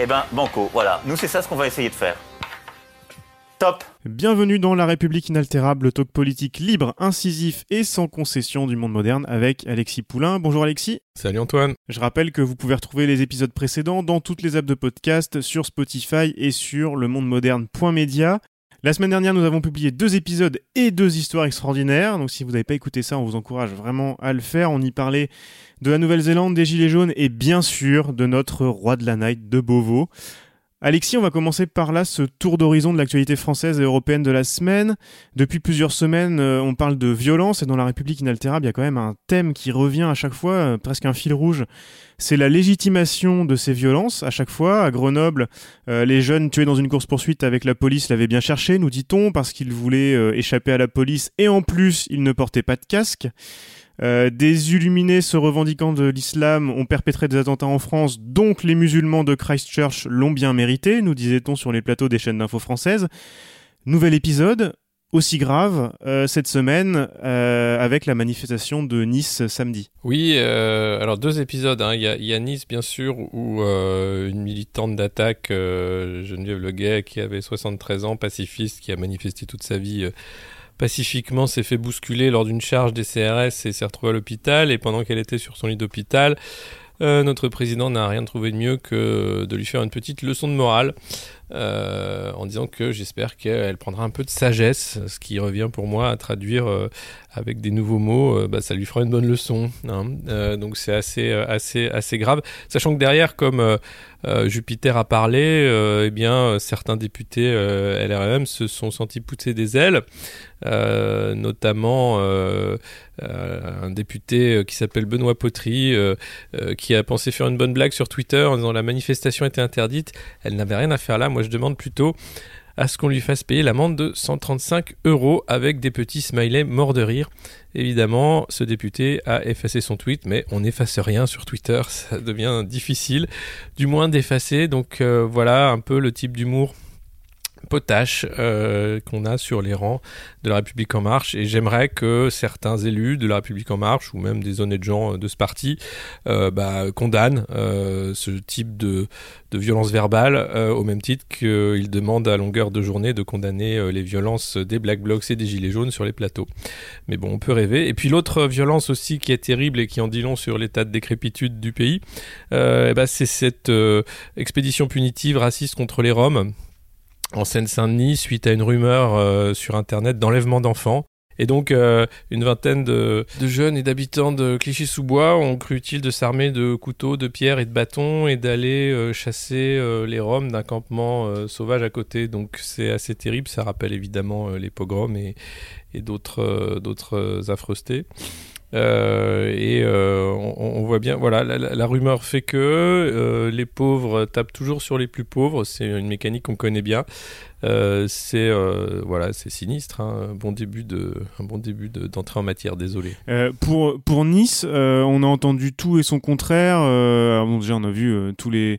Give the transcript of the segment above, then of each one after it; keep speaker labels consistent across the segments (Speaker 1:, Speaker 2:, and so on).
Speaker 1: Eh ben, banco, voilà. Nous, c'est ça ce qu'on va essayer de faire. Top
Speaker 2: Bienvenue dans La République inaltérable, le talk politique libre, incisif et sans concession du monde moderne avec Alexis Poulain. Bonjour Alexis.
Speaker 3: Salut Antoine.
Speaker 2: Je rappelle que vous pouvez retrouver les épisodes précédents dans toutes les apps de podcast, sur Spotify et sur le monde moderne.media. La semaine dernière, nous avons publié deux épisodes et deux histoires extraordinaires. Donc, si vous n'avez pas écouté ça, on vous encourage vraiment à le faire. On y parlait de la Nouvelle-Zélande, des Gilets jaunes et bien sûr de notre roi de la night de Beauvau. Alexis, on va commencer par là ce tour d'horizon de l'actualité française et européenne de la semaine. Depuis plusieurs semaines, euh, on parle de violence et dans la République inaltérable, il y a quand même un thème qui revient à chaque fois, euh, presque un fil rouge. C'est la légitimation de ces violences. À chaque fois, à Grenoble, euh, les jeunes tués dans une course-poursuite avec la police l'avaient bien cherché, nous dit-on, parce qu'ils voulaient échapper à la police et en plus, ils ne portaient pas de casque. Euh, des illuminés se revendiquant de l'islam ont perpétré des attentats en France, donc les musulmans de Christchurch l'ont bien mérité, nous disait-on sur les plateaux des chaînes d'infos françaises. Nouvel épisode, aussi grave euh, cette semaine euh, avec la manifestation de Nice samedi.
Speaker 3: Oui, alors deux épisodes. Hein. Il, y a, Nice bien sûr où une militante d'attaque, Geneviève Leguet, qui avait 73 ans, pacifiste, qui a manifesté toute sa vie pacifiquement s'est fait bousculer lors d'une charge des CRS et s'est retrouvée à l'hôpital. Et pendant qu'elle était sur son lit d'hôpital, euh, notre président n'a rien trouvé de mieux que de lui faire une petite leçon de morale euh, en disant que j'espère qu'elle prendra un peu de sagesse, ce qui revient pour moi à traduire euh, avec des nouveaux mots, bah, ça lui fera une bonne leçon. Hein. donc c'est assez, assez, assez grave, sachant que derrière, comme Jupiter a parlé, eh bien certains députés LRM se sont sentis pousser des ailes. Euh, notamment euh, euh, un député qui s'appelle Benoît Potry, qui a pensé faire une bonne blague sur Twitter en disant la manifestation était interdite. Elle n'avait rien à faire là. Moi, je demande plutôt à ce qu'on lui fasse payer l'amende de 135 euros avec des petits smileys morts de rire. Évidemment, ce député a effacé son tweet, mais on n'efface rien sur Twitter, ça devient difficile, du moins d'effacer. Donc voilà un peu le type d'humour potache euh, qu'on a sur les rangs de la République en marche et j'aimerais que certains élus de la République en marche ou même des honnêtes gens de ce parti euh, bah, condamnent euh, ce type de, de violence verbale au même titre qu'ils demandent à longueur de journée de condamner les violences des Black Blocs et des Gilets jaunes sur les plateaux. Mais bon, on peut rêver. Et puis l'autre violence aussi qui est terrible et qui en dit long sur l'état de décrépitude du pays, eh ben, c'est cette expédition punitive raciste contre les Roms en Seine-Saint-Denis suite à une rumeur euh, sur Internet d'enlèvement d'enfants. Et donc, euh, une vingtaine de, jeunes et d'habitants de Clichy-sous-Bois ont cru utile de s'armer de couteaux, de pierres et de bâtons et d'aller euh, chasser les Roms d'un campement sauvage à côté. Donc, c'est assez terrible. Ça rappelle évidemment les pogroms et, et d'autres, affreustés. Euh, et euh, on, voit bien, voilà, la, rumeur fait que euh, les pauvres tapent toujours sur les plus pauvres. C'est une mécanique qu'on connaît bien. C'est voilà, c'est sinistre. Hein. Un bon début de, un bon début d'entrée en matière. Désolé.
Speaker 2: pour pour Nice, on a entendu tout et son contraire. bon, déjà, on a vu tous les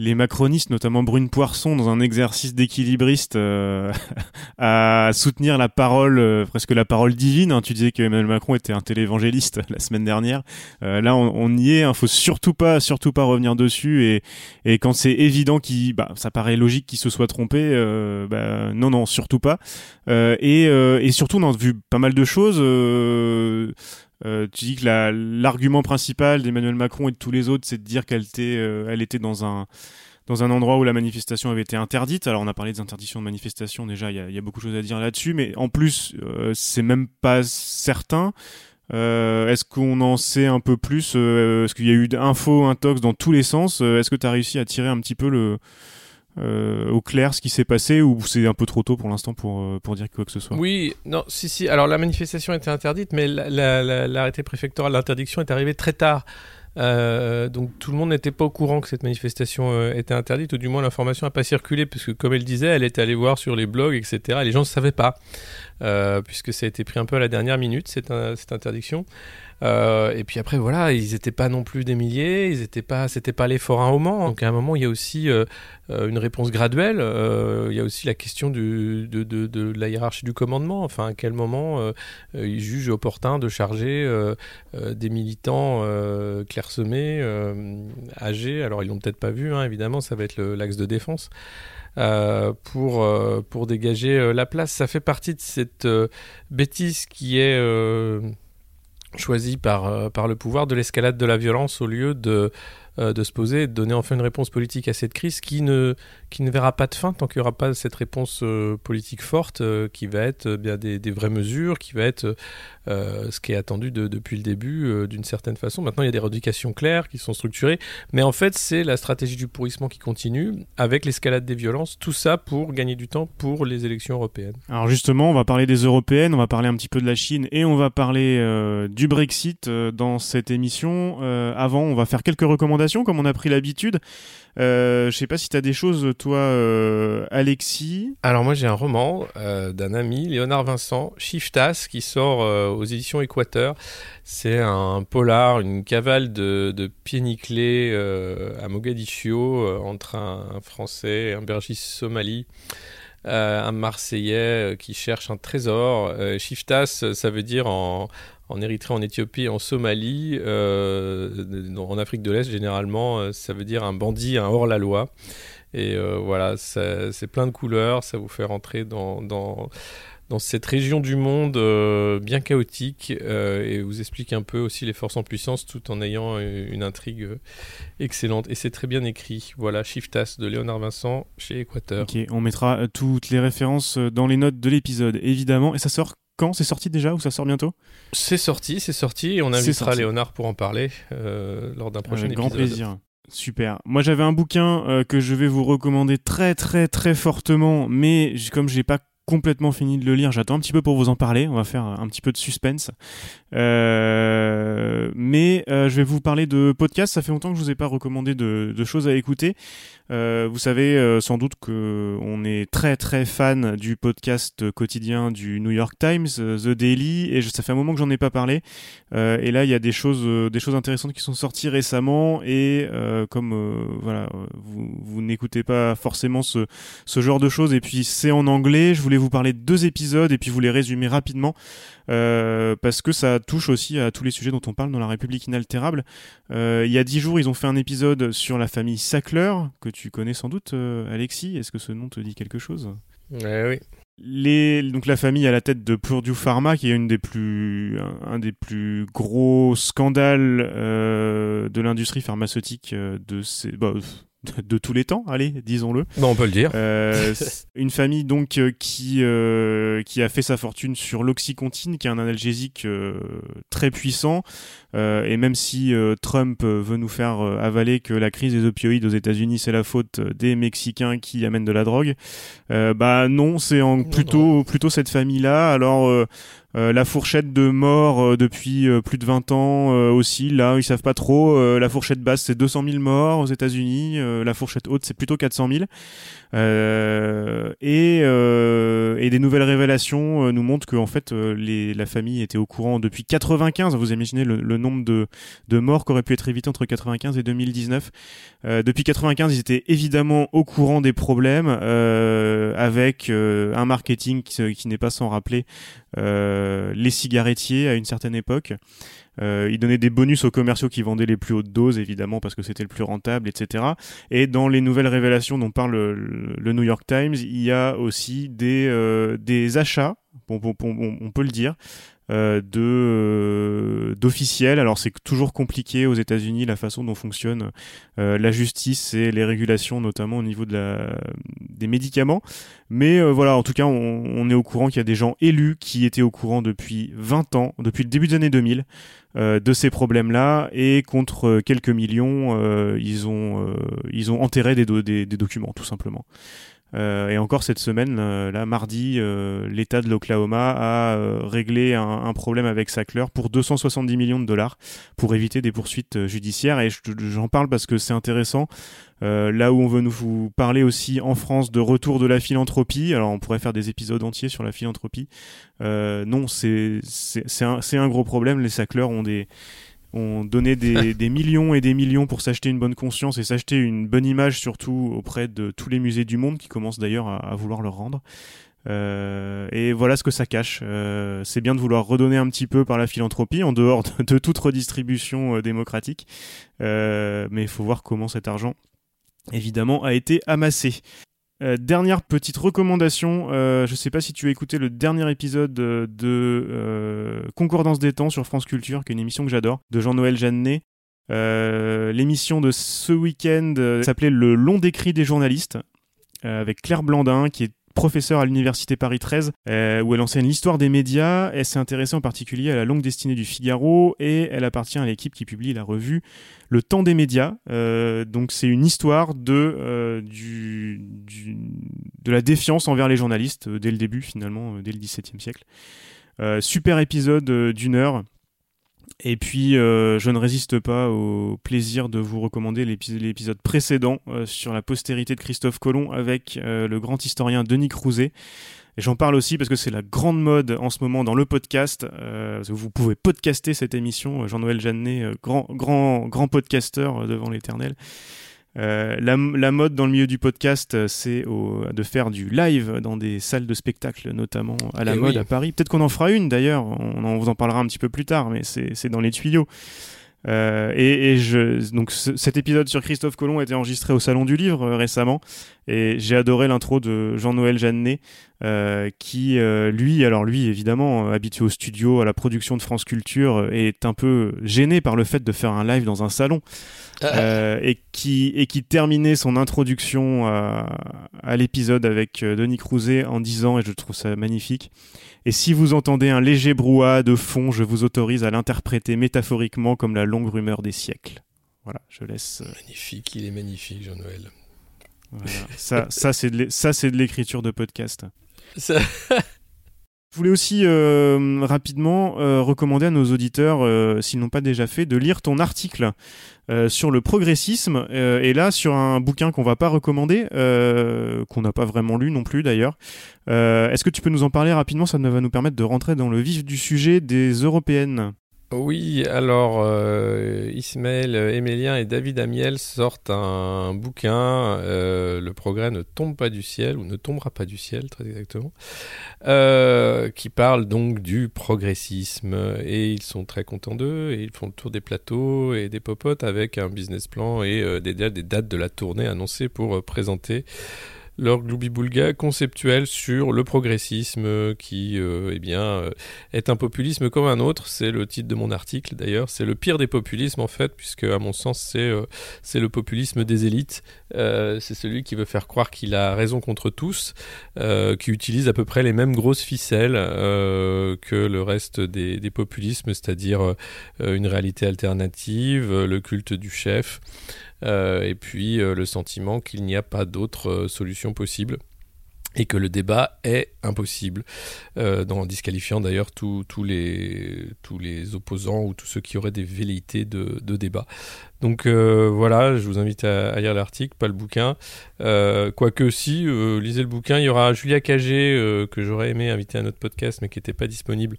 Speaker 2: les macronistes, notamment Brune Poisson, dans un exercice d'équilibriste euh, à soutenir la parole, euh, presque la parole divine. Hein. Tu disais que Emmanuel Macron était un télévangéliste la semaine dernière. Euh, là, on, y est. Il hein. faut surtout pas, surtout pas revenir dessus. Et, et quand c'est évident qu'il, bah, ça paraît logique qu'il se soit trompé. Bah, non, non, surtout pas. et, et surtout, on a vu pas mal de choses. Euh, tu dis que l'argument principal d'Emmanuel Macron et de tous les autres, c'est de dire qu'elle était, euh, elle était dans un dans un endroit où la manifestation avait été interdite. Alors on a parlé des interdictions de manifestation déjà, il y a, beaucoup de choses à dire là-dessus, mais en plus euh, c'est même pas certain. Est-ce qu'on en sait un peu plus Est-ce qu'il y a eu d'infos, intox dans tous les sens? Est-ce que tu as réussi à tirer un petit peu le euh, au clair ce qui s'est passé ou c'est un peu trop tôt pour l'instant pour, euh, pour dire quoi que ce soit?
Speaker 3: Oui, non, si, si. Alors la manifestation était interdite, mais l'arrêté préfectoral d'interdiction est arrivé très tard. Euh, donc tout le monde n'était pas au courant que cette manifestation était interdite, ou du moins l'information n'a pas circulé, puisque comme elle disait, elle était allée voir sur les blogs, etc. Et les gens ne savaient pas, puisque ça a été pris un peu à la dernière minute, cette, cette interdiction. Euh, et puis après, voilà, ils n'étaient pas non plus des milliers, ils étaient pas, c'était pas l'effort un moment. Donc à un moment, il y a aussi euh, euh, une réponse graduelle. il y a aussi la question de, de, de, la hiérarchie du commandement. Enfin, à quel moment ils jugent opportun de charger des militants clairsemés, âgés. Alors ils l'ont peut-être pas vu, hein, évidemment, ça va être l'axe de défense. Pour, pour dégager la place. Ça fait partie de cette bêtise qui est choisi par, euh, par le pouvoir de l'escalade de la violence au lieu de, euh, de se poser de donner enfin une réponse politique à cette crise qui ne, qui ne verra pas de fin tant qu'il n'y aura pas cette réponse euh, politique forte qui va être bien des, des, vraies mesures, qui va être ce qui est attendu de, depuis le début d'une certaine façon. Maintenant, il y a des rééducations claires qui sont structurées, mais en fait, c'est la stratégie du pourrissement qui continue avec l'escalade des violences, tout ça pour gagner du temps pour les élections européennes.
Speaker 2: Alors justement, on va parler des européennes, on va parler un petit peu de la Chine et on va parler du Brexit dans cette émission. avant, on va faire quelques recommandations comme on a pris l'habitude. Euh, je sais pas si tu as des choses, toi, euh, Alexis.
Speaker 3: Alors moi j'ai un roman euh, d'un ami, Léonard Vincent, Shiftas, qui sort euh, aux éditions Équateur. C'est un polar, une cavale de, de pieds nickelés à Mogadiscio entre un, Français et un bergiste somali. un Marseillais qui cherche un trésor. Shiftas, ça veut dire en, en Érythrée, en Éthiopie, en Somalie, euh, en Afrique de l'Est, généralement, euh, ça veut dire un bandit, un hors-la-loi. Et euh, voilà, c'est plein de couleurs, ça vous fait rentrer dans, dans, dans cette région du monde bien chaotique et vous explique un peu aussi les forces en puissance tout en ayant une intrigue excellente. Et c'est très bien écrit. Voilà, Shiftas de Léonard Vincent chez Équateur.
Speaker 2: Ok, on mettra toutes les références dans les notes de l'épisode, évidemment. Et ça sort quand C'est sorti déjà ou ça sort bientôt?
Speaker 3: C'est sorti, c'est sorti. Et on invitera Léonard pour en parler euh, lors d'un prochain
Speaker 2: Avec
Speaker 3: épisode.
Speaker 2: grand plaisir. Super. Moi, j'avais un bouquin euh, que je vais vous recommander très, très, très fortement, mais comme j'ai pas complètement fini de le lire. J'attends un petit peu pour vous en parler. On va faire un petit peu de suspense. Euh, mais euh, je vais vous parler de podcast. Ça fait longtemps que je vous ai pas recommandé de, choses à écouter. Euh, vous savez sans doute que on est très très fan du podcast quotidien du New York Times, The Daily, et je, ça fait un moment que j'en ai pas parlé. et là, il y a des choses, des choses intéressantes qui sont sorties récemment. Et comme voilà, vous, vous n'écoutez pas forcément ce, ce genre de choses, et puis c'est en anglais, je voulais vous parler de deux épisodes et puis vous les résumer rapidement. Euh, parce que ça touche aussi à tous les sujets dont on parle dans la République inaltérable. Euh, il y a dix jours, ils ont fait un épisode sur la famille Sackler, que tu connais sans doute, euh, Alexis. Est-ce que ce nom te dit quelque chose?
Speaker 3: Ouais, oui.
Speaker 2: Les, donc la famille à la tête de Purdue Pharma, qui est une des plus, un, des plus gros scandales de l'industrie pharmaceutique de ces, bah, de, tous les temps, allez, disons-le.
Speaker 3: Non, on peut le dire.
Speaker 2: Euh, une famille donc euh, qui euh, qui a fait sa fortune sur l'oxycontine, qui est un analgésique euh, très puissant. Euh, et même si Trump veut nous faire avaler que la crise des opioïdes aux États-Unis c'est la faute des Mexicains qui amènent de la drogue, bah non, c'est plutôt plutôt cette famille-là. Alors euh, la fourchette de mort euh, depuis euh, plus de 20 ans aussi, là, ils savent pas trop. la fourchette basse, c'est 200 000 morts aux États-Unis. la fourchette haute, c'est plutôt 400 000. Et, et, des nouvelles révélations nous montrent que en fait, les, la famille était au courant depuis 95. Vous imaginez le, le nombre de, de morts qui auraient pu être évités entre 95 et 2019. depuis 95, ils étaient évidemment au courant des problèmes, avec un marketing qui, qui n'est pas sans rappeler euh, les cigarettiers à une certaine époque. Euh, ils donnaient des bonus aux commerciaux qui vendaient les plus hautes doses, évidemment, parce que c'était le plus rentable, etc. Et dans les nouvelles révélations dont parle le, New York Times, il y a aussi des, euh, des achats, on, peut le dire, de euh, d'officiels. Alors c'est toujours compliqué aux États-Unis la façon dont fonctionne euh, la justice et les régulations, notamment au niveau de la des médicaments. Mais voilà, en tout cas, on, on est au courant qu'il y a des gens élus qui étaient au courant depuis 20 ans, depuis le début des années 2000, de ces problèmes-là, et contre quelques millions, ils ont ils ont enterré des, des, des documents, tout simplement. Euh, et encore cette semaine, euh, là, mardi, euh, l'État de l'Oklahoma a euh, réglé un, un problème avec Sackler pour 270 millions de dollars pour éviter des poursuites euh, judiciaires. Et je- j'en parle parce que c'est intéressant. Là où on veut nous vous parler aussi en France de retour de la philanthropie. Alors on pourrait faire des épisodes entiers sur la philanthropie. Non, c'est un, un gros problème. Les Sackler ont des ont donné des, des millions et des millions pour s'acheter une bonne conscience et s'acheter une bonne image surtout auprès de tous les musées du monde qui commencent d'ailleurs à, à vouloir leur rendre. Euh, et voilà ce que ça cache. Euh, c'est bien de vouloir redonner un petit peu par la philanthropie en dehors de, de toute redistribution euh, démocratique, mais il faut voir comment cet argent évidemment a été amassé. Euh, dernière petite recommandation, euh, je sais pas si tu as écouté le dernier épisode euh, de Concordance des temps sur France Culture, qui est une émission que j'adore, de Jean-Noël Jeannet. L'émission de ce week-end s'appelait Le long décrit des journalistes, avec Claire Blandin, qui est professeure à l'université Paris 13, euh, où elle enseigne l'histoire des médias. Elle s'est intéressée en particulier à la longue destinée du Figaro et elle appartient à l'équipe qui publie la revue Le Temps des médias. Euh, donc c'est une histoire de, euh, de la défiance envers les journalistes dès le début finalement, dès le XVIIe siècle. Super épisode d'une heure. Et puis, euh, je ne résiste pas au plaisir de vous recommander l'épi- l'épisode précédent euh, sur la postérité de Christophe Colomb avec euh, le grand historien Denis Crouzet. Et j'en parle aussi parce que c'est la grande mode en ce moment dans le podcast. Euh, vous pouvez podcaster cette émission. Jean-Noël Jeannet, euh, grand, grand, grand podcasteur euh, devant l'éternel. Euh, la, la mode dans le milieu du podcast, euh, c'est de faire du live dans des salles de spectacle, notamment à la
Speaker 3: Eh
Speaker 2: mode
Speaker 3: oui.
Speaker 2: à Paris. Peut-être qu'on en fera une d'ailleurs, on, en- vous en parlera un petit peu plus tard, mais c'est c'est dans les tuyaux. Euh, et, et je, donc ce- cet épisode sur Christophe Colomb a été enregistré au Salon du Livre euh, récemment, et j'ai adoré l'intro de Jean-Noël Jeannet, euh, qui lui, alors lui évidemment habitué au studio, à la production de France Culture, est un peu gêné par le fait de faire un live dans un salon. Euh, et qui et qui terminait son introduction à, à l'épisode avec Denis Crouzet en disant et je trouve ça magnifique et si vous entendez un léger brouhaha de fond je vous autorise à l'interpréter métaphoriquement comme la longue rumeur des siècles voilà je laisse euh,
Speaker 3: Magnifique, il est magnifique, Jean-Noël.
Speaker 2: voilà. ça ça c'est de l'écriture de podcast
Speaker 3: Ça-
Speaker 2: Je voulais aussi euh, rapidement euh, recommander à nos auditeurs, euh, s'ils n'ont pas déjà fait, de lire ton article sur le progressisme, et là sur un bouquin qu'on va pas recommander, qu'on n'a pas vraiment lu non plus d'ailleurs. Est-ce que tu peux nous en parler rapidement? Ça va nous permettre de rentrer dans le vif du sujet des européennes.
Speaker 3: Oui, alors euh, Ismaël Emélien et David Amiel sortent un bouquin, euh, Le progrès ne tombe pas du ciel, ou ne tombera pas du ciel, très exactement, euh, qui parle donc du progressisme. Et ils sont très contents d'eux, et ils font le tour des plateaux et des popotes avec un business plan et euh, des, des dates de la tournée annoncées pour euh, présenter leur gloubi-boulga conceptuel sur le progressisme qui euh, eh bien, euh, est un populisme comme un autre. C'est le titre de mon article d'ailleurs. C'est le pire des populismes en fait, puisque à mon sens c'est euh, le populisme des élites. C'est celui qui veut faire croire qu'il a raison contre tous, qui utilise à peu près les mêmes grosses ficelles que le reste des, populismes, c'est-à-dire une réalité alternative, le culte du chef. Euh, et puis euh, le sentiment qu'il n'y a pas d'autre euh, solution possible et que le débat est impossible, euh, en disqualifiant d'ailleurs tous les, tous les opposants ou tous ceux qui auraient des velléités de, de débat. Donc euh, voilà, je vous invite à, à lire l'article, pas le bouquin. Euh, Quoique si, lisez le bouquin, il y aura Julia Cagé, que j'aurais aimé inviter à notre podcast, mais qui n'était pas disponible,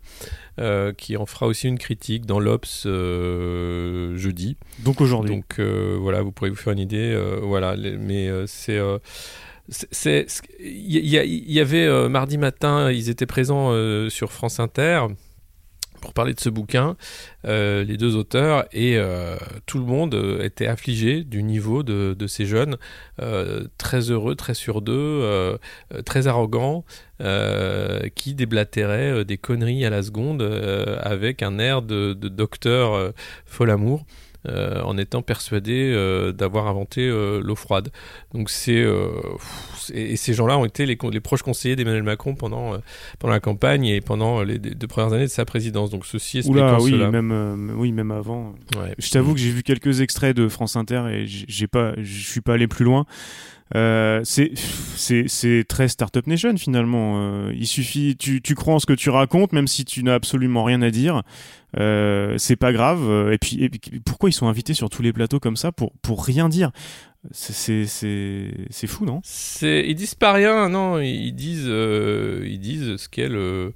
Speaker 3: qui en fera aussi une critique dans l'Obs jeudi.
Speaker 2: Donc aujourd'hui.
Speaker 3: Donc voilà, vous pourrez vous faire une idée. voilà, les- mais c'est c'est- il y, y avait euh, mardi matin, ils étaient présents euh, sur France Inter pour parler de ce bouquin, euh, les deux auteurs, et tout le monde était affligé du niveau de, ces jeunes, très heureux, très sûrs d'eux, très arrogants, qui déblatéraient des conneries à la seconde avec un air de, docteur Folamour. euh, en étant persuadé d'avoir inventé l'eau froide. Donc c'est euh, c'est- et ces gens-là ont été les, proches conseillers d'Emmanuel Macron pendant euh, pendant la campagne et pendant les deux premières années de sa présidence. Donc ceci expliquant
Speaker 2: Oula, oui,
Speaker 3: cela.
Speaker 2: même, euh, oui, même avant.
Speaker 3: Ouais.
Speaker 2: Je t'avoue que j'ai vu quelques extraits de France Inter et j'ai pas, je suis pas allé plus loin. Euh, c'est très startup nation finalement. Euh, il suffit, tu tu crois en ce que tu racontes, même si tu n'as absolument rien à dire. Euh, c'est pas grave. Et puis, et puis, pourquoi ils sont invités sur tous les plateaux comme ça pour pour rien dire? C'est fou, non?
Speaker 3: Ils disent pas rien, non. Ils disent euh, ils disent ce qu'est le,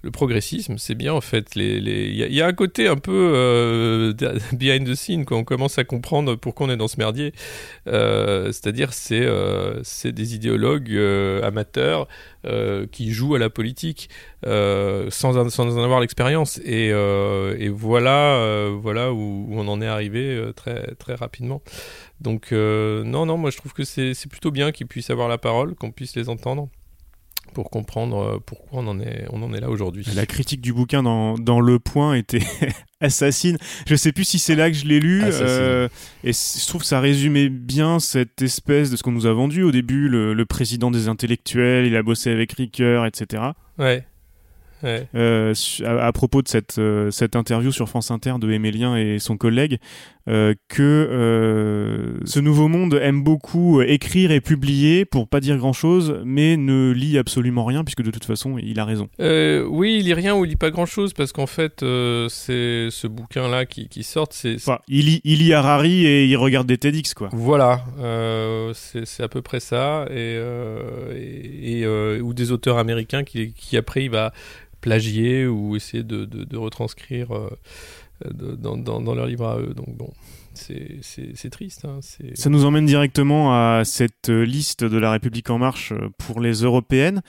Speaker 3: le progressisme. C'est bien en fait. Les les il y, a un côté un peu euh, behind the scene quand on commence à comprendre pourquoi on est dans ce merdier. Euh, c'est-à-dire c'est euh, des idéologues euh, amateurs euh, qui jouent à la politique sans sans en avoir l'expérience. Et et voilà voilà où, où, on en est arrivé très très rapidement. Donc euh, non, non, moi je trouve que c'est plutôt bien qu'ils puissent avoir la parole, qu'on puisse les entendre pour comprendre euh, pourquoi on en est, on en est là aujourd'hui.
Speaker 2: La critique du bouquin dans, dans Le Point était assassine. Je sais plus si c'est là que je l'ai lu. Euh, et je trouve que ça résumait bien cette espèce de ce qu'on nous a vendu au début, le, le, président des intellectuels, il a bossé avec Ricoeur, etc.
Speaker 3: Ouais.
Speaker 2: Euh, à, propos de cette, euh, cette interview sur France Inter de Emélien et son collègue, euh, que ce nouveau monde aime beaucoup écrire et publier pour pas dire grand chose, mais ne lit absolument rien, puisque de toute façon, il a raison.
Speaker 3: oui, il lit rien ou il lit pas grand chose, parce qu'en fait, c'est ce bouquin-là qui, qui sort. c'est
Speaker 2: enfin, il, lit, il lit Harari et il regarde des TEDx, quoi.
Speaker 3: Voilà, c'est à peu près ça, et, et, et ou des auteurs américains qui, qui après, il va plagier ou essayer de, de, retranscrire euh, dans, leur livre à eux. Donc bon, c'est triste. Hein,
Speaker 2: Ça nous emmène directement à cette liste de la République en marche pour les européennes.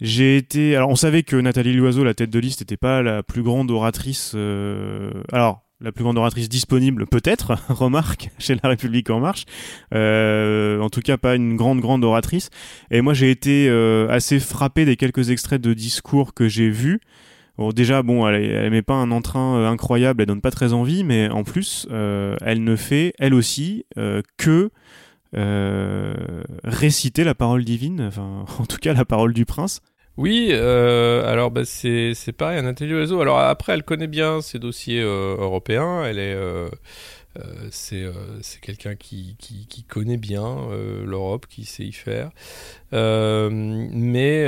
Speaker 2: J'ai été. Alors, on savait que Nathalie Loiseau, la tête de liste, n'était pas la plus grande oratrice. Euh... Alors, la plus grande oratrice disponible, peut-être, remarque, chez La République En Marche. Euh, en tout cas, pas une grande, grande oratrice. Et moi, j'ai été euh, assez frappé des quelques extraits de discours que j'ai vus. Bon, déjà, bon, elle, elle met pas un entrain euh, incroyable, elle donne pas très envie, mais en plus, euh, elle ne fait, elle aussi, euh, que réciter la parole divine, enfin, en tout cas, la parole du prince.
Speaker 3: Oui, euh, alors bah, c'est pareil, un intelligent réseau. Alors après, elle connaît bien ses dossiers euh, européens. Elle est euh, c'est quelqu'un qui, qui, connaît bien euh, l'Europe, qui sait y faire, mais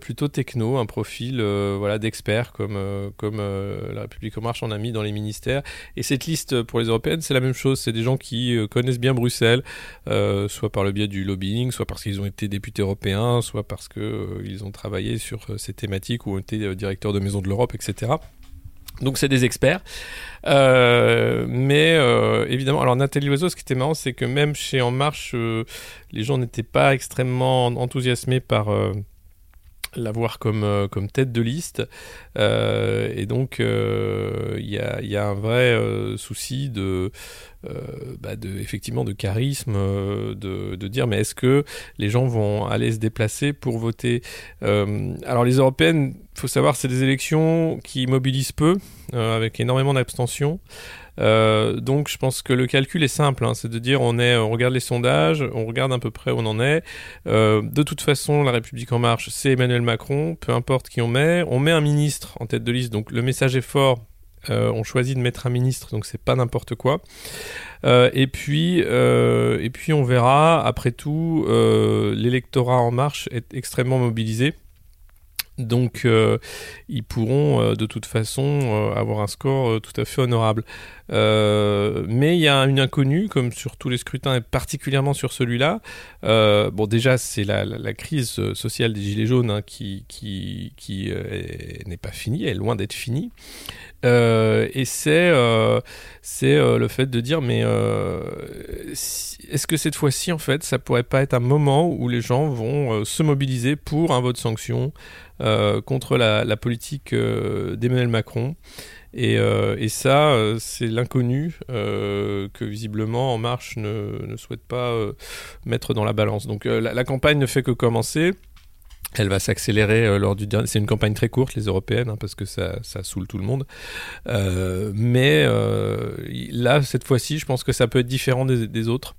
Speaker 3: plutôt techno, un profil voilà d'expert comme comme la République en marche en a mis dans les ministères. Et cette liste pour les européennes, c'est la même chose. C'est des gens qui connaissent bien Bruxelles, soit par le biais du lobbying, soit parce qu'ils ont été députés européens, soit parce que ils ont travaillé sur ces thématiques ou ont été directeurs de maison de l'Europe, etc. Donc c'est des experts. Euh, mais euh, évidemment, alors Nathalie Loiseau, ce qui était marrant, c'est que même chez En Marche, euh, les gens n'étaient pas extrêmement enthousiasmés par l'avoir comme, comme tête de liste. et donc, il y a, un vrai souci de, bah de, effectivement, de charisme, de, dire, mais est-ce que les gens vont aller se déplacer pour voter? Alors, les européennes faut savoir, c'est des élections qui mobilisent peu, euh, avec énormément d'abstention. Euh, donc je pense que le calcul est simple, hein, c'est de dire on est, on regarde les sondages, on regarde à peu près où on en est. Euh, de toute façon, la République en marche, c'est Emmanuel Macron, peu importe qui on met, on met un ministre en tête de liste, donc le message est fort. on choisit de mettre un ministre, donc c'est pas n'importe quoi. et puis, et puis on verra. Après tout, l'électorat en marche est extrêmement mobilisé. Donc euh, ils pourront euh, de toute façon euh, avoir un score tout à fait honorable. mais il y a une inconnue, comme sur tous les scrutins et particulièrement sur celui-là. bon déjà c'est la, crise sociale des Gilets jaunes hein, qui, qui, qui n'est pas finie, elle est loin d'être finie. et c'est le fait de dire mais est-ce que cette fois-ci en fait ça pourrait pas être un moment où les gens vont se mobiliser pour un vote sanction contre la, politique euh, d'Emmanuel Macron. Et, euh, ça, c'est l'inconnu que visiblement En Marche ne, souhaite pas mettre dans la balance. Donc la, campagne ne fait que commencer. Elle va s'accélérer lors du dernier. C'est une campagne très courte, les européennes, hein, parce que ça, ça saoule tout le monde. mais là, cette fois-ci, je pense que ça peut être différent des autres.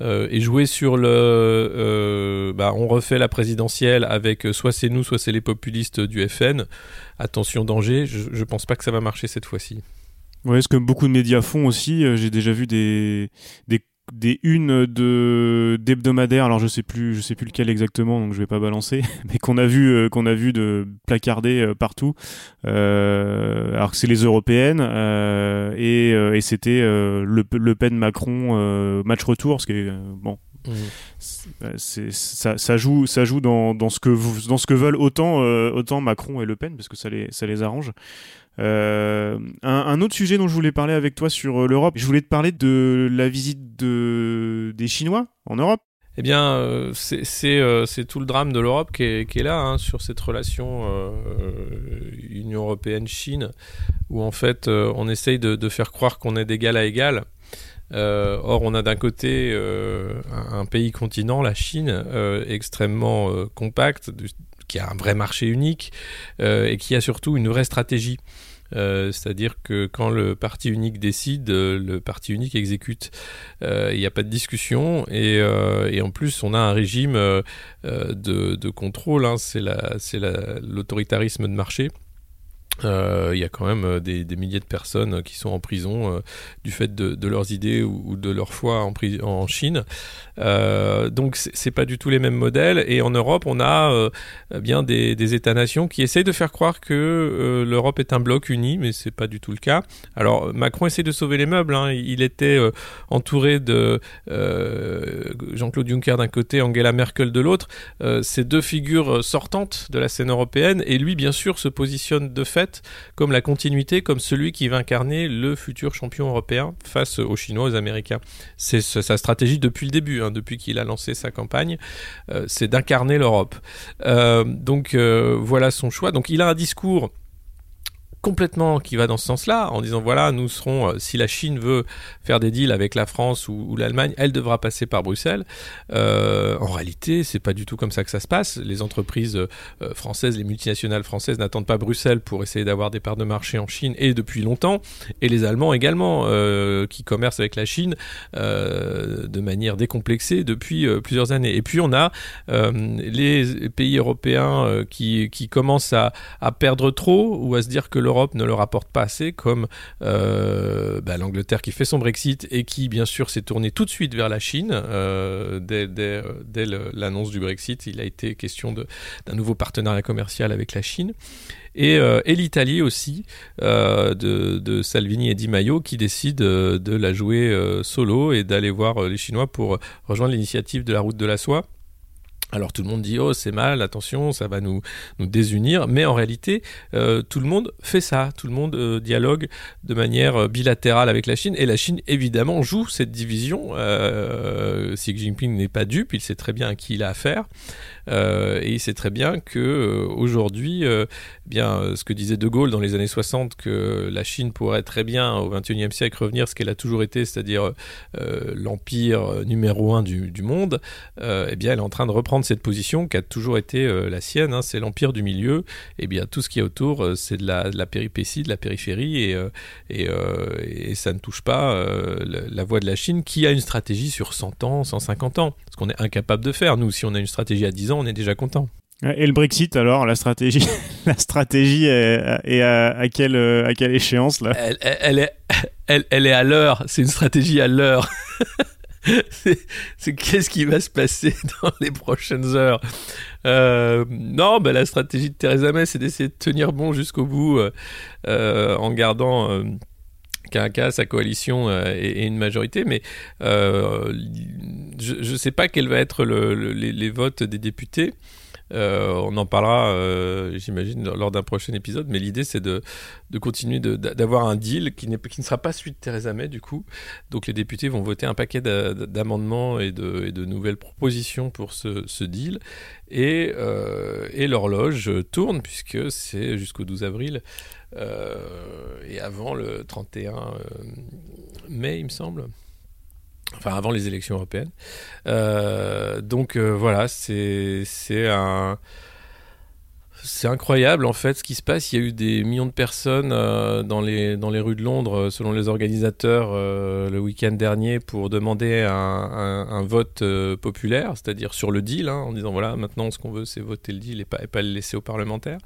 Speaker 3: Euh, et jouer sur le euh, bah, on refait la présidentielle avec euh, soit c'est nous soit c'est les populistes du FN attention danger je, je pense pas que ça va marcher cette fois-ci
Speaker 2: ouais ce que beaucoup de médias font aussi j'ai déjà vu des des unes de d'hebdomadaires. Alors je sais plus, je sais plus lequel exactement, donc je vais pas balancer, mais qu'on a vu, euh, qu'on a vu de placarder euh, partout. Euh, alors que c'est les européennes et, et c'était le, le Pen Macron match retour, ce qui est bon. Mmh. C'est ça, ça, joue, ça joue dans, dans ce que dans ce que veulent autant autant Macron et Le Pen parce que ça les ça les arrange. Euh, un, autre sujet dont je voulais parler avec toi sur euh, l'Europe, je voulais te parler de la visite de, des Chinois en Europe.
Speaker 3: Eh bien, euh, c'est tout le drame de l'Europe qui, est, là, hein, sur cette relation Union européenne-Chine, où en fait on essaye de, faire croire qu'on est d'égal à égal. or, on a d'un côté un, pays continent, la Chine, extrêmement compact, qui a un vrai marché unique et qui a surtout une vraie stratégie. Euh, c'est-à-dire que quand le parti unique décide, euh, le parti unique exécute. Euh, il n'y a pas de discussion et, en plus on a un régime de, contrôle, hein. c'est l'autoritarisme de marché. Euh, il y a quand même euh, des, milliers de personnes euh, qui sont en prison du fait de, leurs idées ou, de leur foi en, en Chine. donc c'est pas du tout les mêmes modèles. Et en Europe, on a bien des, États-nations qui essayent de faire croire que l'Europe est un bloc uni, mais c'est pas du tout le cas. Alors Macron essaie de sauver les meubles. Hein. Il était entouré de Jean-Claude Juncker d'un côté, Angela Merkel de l'autre. ces deux figures sortantes de la scène européenne. Et lui, bien sûr, se positionne de fait comme la continuité, comme celui qui va incarner le futur champion européen face aux Chinois, aux Américains. C'est sa stratégie depuis le début, hein, depuis qu'il a lancé sa campagne, euh, c'est d'incarner l'Europe. Euh, donc euh, voilà son choix. Donc il a un discours complètement qui va dans ce sens-là, en disant voilà, nous serons, euh, si la Chine veut faire des deals avec la France ou, l'Allemagne, elle devra passer par Bruxelles. Euh, en réalité, c'est pas du tout comme ça que ça se passe. Les entreprises euh, françaises, les multinationales françaises n'attendent pas Bruxelles pour essayer d'avoir des parts de marché en Chine et depuis longtemps, et les Allemands également, qui commercent avec la Chine de manière décomplexée depuis plusieurs années. Et puis on a les pays européens qui, qui commencent à, à perdre trop ou à se dire que l'Europe ne leur apporte pas assez, comme euh, bah, l'Angleterre qui fait son Brexit et qui, bien sûr, s'est tournée tout de suite vers la Chine. Euh, dès, dès, l'annonce du Brexit, il a été question d'un nouveau partenariat commercial avec la Chine. Et, euh, l'Italie aussi, de, de, Salvini et Di Maio, qui décident de la jouer solo et d'aller voir les Chinois pour rejoindre l'initiative de la route de la soie. Alors tout le monde dit oh c'est mal, attention, ça va nous, nous désunir, mais en réalité euh, tout le monde fait ça, tout le monde euh, dialogue de manière euh, bilatérale avec la Chine et la Chine évidemment joue cette division. Xi Jinping n'est pas dupe, il sait très bien à qui il a affaire. Euh, et il sait très bien que euh, aujourd'hui, euh, bien ce que disait De Gaulle dans les années 60, que la Chine pourrait très bien au XXIe siècle revenir ce qu'elle a toujours été, c'est-à-dire l'empire numéro un du, monde, eh bien elle est en train de reprendre cette position qui a toujours été la sienne, hein, c'est l'empire du milieu. Et eh bien tout ce qui est autour, c'est de la, de la, péripétie, de la périphérie, et, et, et ça ne touche pas la voie de la Chine qui a une stratégie sur 100 ans, 150 ans, ce qu'on est incapable de faire. Nous, si on a une stratégie à 10 ans, on est déjà content.
Speaker 2: Et le Brexit alors, la stratégie, la stratégie est, à, quelle, à quelle échéance là?
Speaker 3: Elle, elle, est, elle, elle est à l'heure. C'est une stratégie à l'heure. c'est qu'est-ce qui va se passer dans les prochaines heures? Euh, Non, ben, la stratégie de Theresa May, c'est d'essayer de tenir bon jusqu'au bout euh, euh, en gardant qu'à sa coalition euh, et, une majorité, mais euh, je ne sais pas quel va être les, votes des députés. Euh, on en parlera, j'imagine, lors d'un prochain épisode, mais l'idée c'est de, continuer d'avoir un deal qui, ne sera pas celui de Theresa May du coup. Donc les députés vont voter un paquet d'amendements et de, nouvelles propositions pour ce, deal. Et, et l'horloge tourne puisque c'est jusqu'au 12 avril euh, et avant le 31 euh, mai, il me semble. Enfin, avant les élections européennes. Euh, donc voilà, c'est incroyable en fait ce qui se passe. Il y a eu des millions de personnes euh, dans, les, rues de Londres, euh, selon les organisateurs, euh, le week-end dernier pour demander un, vote populaire, c'est-à-dire sur le deal, hein, en disant voilà, maintenant ce qu'on veut c'est voter le deal et pas, le laisser aux parlementaires,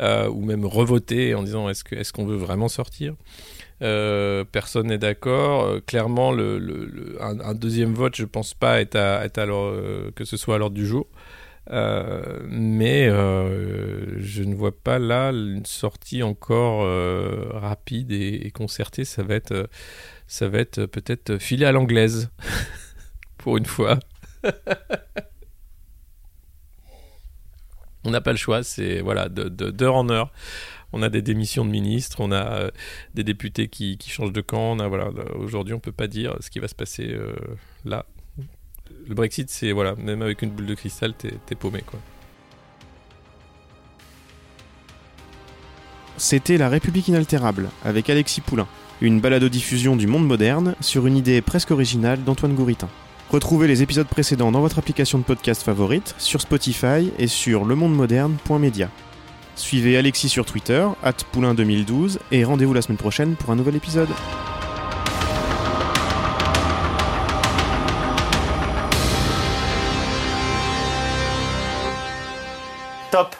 Speaker 3: ou même revoter en disant est-ce qu'on est qu'on veut vraiment sortir? Euh, personne n'est d'accord. Euh, clairement, un, deuxième vote, je pense pas à, à que ce soit à l'ordre du jour. mais je ne vois pas là une sortie encore rapide et, concertée. Ça va être, ça va être peut-être filé à l'anglaise pour une fois. on n'a pas le choix, c'est voilà d'heure en heure. On a des démissions de ministres, on a euh, des députés qui, changent de camp. On a voilà, aujourd'hui, on peut pas dire ce qui va se passer euh, là. Le Brexit, c'est voilà, même avec une boule de cristal, t'es es paumé.
Speaker 2: C'était La République inaltérable avec Alexis Poulain, une balado-diffusion du monde moderne sur une idée presque originale d'Antoine Gouritin. Retrouvez les épisodes précédents dans votre application de podcast favorite, sur Spotify et sur lemondemoderne.media. Suivez Alexis sur Twitter, at poulain2012, et rendez-vous la semaine prochaine pour un nouvel épisode. Top